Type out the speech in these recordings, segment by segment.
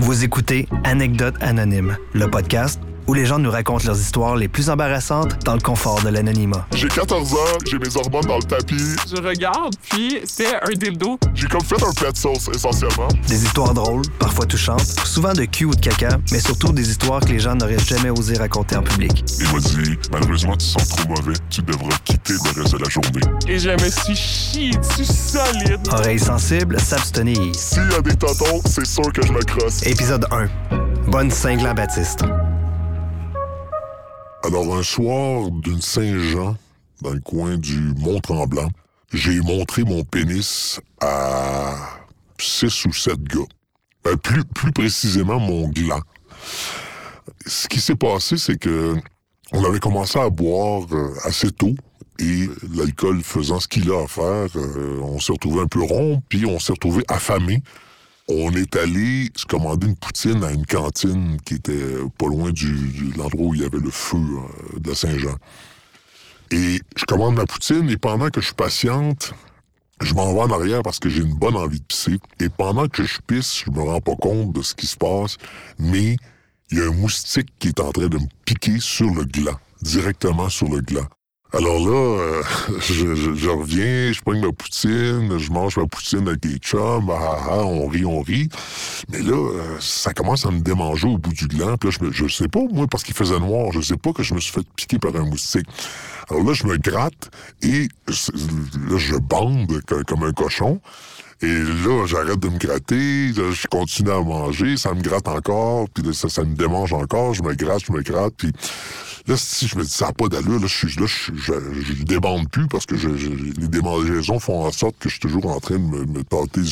Vous écoutez Anecdote Anonyme, le podcast où les gens nous racontent leurs histoires les plus embarrassantes dans le confort de l'anonymat. J'ai 14 ans, j'ai mes hormones dans le tapis. Je regarde, puis c'est un dildo. J'ai comme fait un pet sauce, essentiellement. Des histoires drôles, parfois touchantes, souvent de cul ou de caca, mais surtout des histoires que les gens n'auraient jamais osé raconter en public. Il m'a dit, malheureusement, tu sens trop mauvais. Tu devras quitter le reste de la journée. Et je me suis chié dessus solide. Oreilles sensibles, s'abstenir. S'il y a des tontons, c'est sûr que je me crosse. Épisode 1. Bonne Saint-Glan-Baptiste. Alors, un soir d'une Saint-Jean, dans le coin du Mont-Tremblant, j'ai montré mon pénis à six ou sept gars. Ben, plus, plus précisément, mon gland. Ce qui s'est passé, c'est que on avait commencé à boire euh, assez tôt et l'alcool faisant ce qu'il a à faire, euh, on s'est retrouvé un peu rond, puis on s'est retrouvé affamé. On est allé se commander une poutine à une cantine qui était pas loin du, de l'endroit où il y avait le feu euh, de la Saint-Jean. Et je commande ma poutine et pendant que je patiente, je m'en vais en arrière parce que j'ai une bonne envie de pisser. Et pendant que je pisse, je me rends pas compte de ce qui se passe, mais il y a un moustique qui est en train de me piquer sur le gland, directement sur le gland. Alors là, euh, je, je- je reviens, je prends ma poutine, je mange ma poutine avec les chums, ah, ah, ah, on rit, on rit. Mais là, euh, ça commence à me démanger au bout du gland. Puis là, je, me, je sais pas, moi, parce qu'il faisait noir, je sais pas que je me suis fait piquer par un moustique. Alors là, je me gratte et là, je bande co- comme un cochon. Et là, j'arrête de me gratter, là, je continue à manger, ça me gratte encore, puis là, ça, ça me démange encore, je me gratte, je me gratte, puis là, si je me dis, ça pas d'allure, là, je, suis- je, je, débande plus parce que je, les démangeaisons font en sorte que je suis toujours en train de me, me tâter.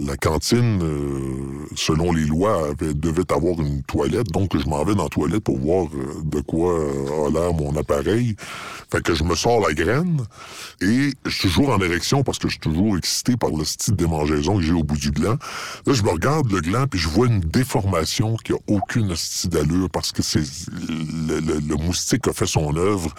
La cantine, euh, selon les lois, devait avoir une toilette, donc je m'en vais dans la toilette pour voir euh, de quoi euh, a l'air mon appareil. Fait que je me sors la graine et je suis toujours en érection parce que je suis toujours excité par le style démangeaison que j'ai au bout du gland. Là, je me regarde le gland puis je vois une déformation qui a aucune style d'allure parce que c'est le, le- le moustique a fait son œuvre.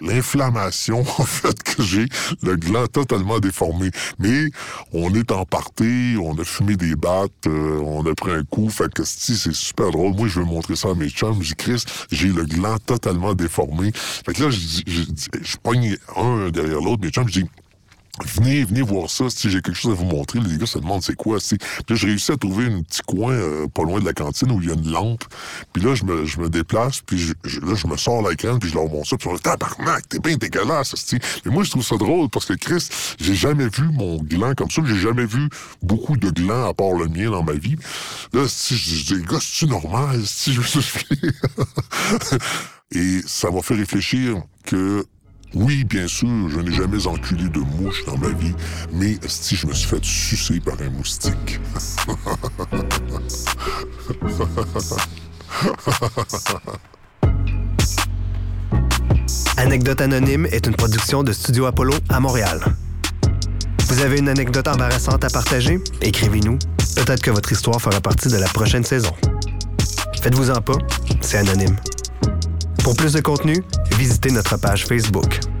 L'inflammation a fait que j'ai le gland totalement déformé. Mais on est en party, on a fumé des battes, euh, on a pris un coup. Fait que c'est super drôle. Moi, je veux montrer ça à mes chums. Je dis, Chris, j'ai le gland totalement déformé. Fait que là, je, je, dis- je pogne un derrière l'autre. Mes chums, je dis, Venez, venez voir ça, si j'ai quelque chose à vous montrer. Les gars se demandent c'est quoi. Puis là, j'ai réussi à trouver un petit coin euh, pas loin de la cantine où il y a une lampe. Puis là, je me, je me déplace, puis je, je- là, je me sors la graine, puis je leur montre ça. Puis ils sont là, tabarnak, t'es bien dégueulasse, esti. Mais moi, je trouve ça drôle parce que Chris, j'ai jamais vu mon gland comme ça. J'ai jamais vu beaucoup de glands à part le mien dans ma vie. Là, si je je dis, gars, c'est normal, si je Et ça m'a fait réfléchir que oui, bien sûr, je n'ai jamais enculé de mouche dans ma vie, mais si je me suis fait sucer par un moustique. Anecdote Anonyme est une production de Studio Apollo à Montréal. Vous avez une anecdote embarrassante à partager? Écrivez-nous. Peut-être que votre histoire fera partie de la prochaine saison. Faites-vous-en pas, c'est anonyme. Pour plus de contenu, visitez notre page Facebook.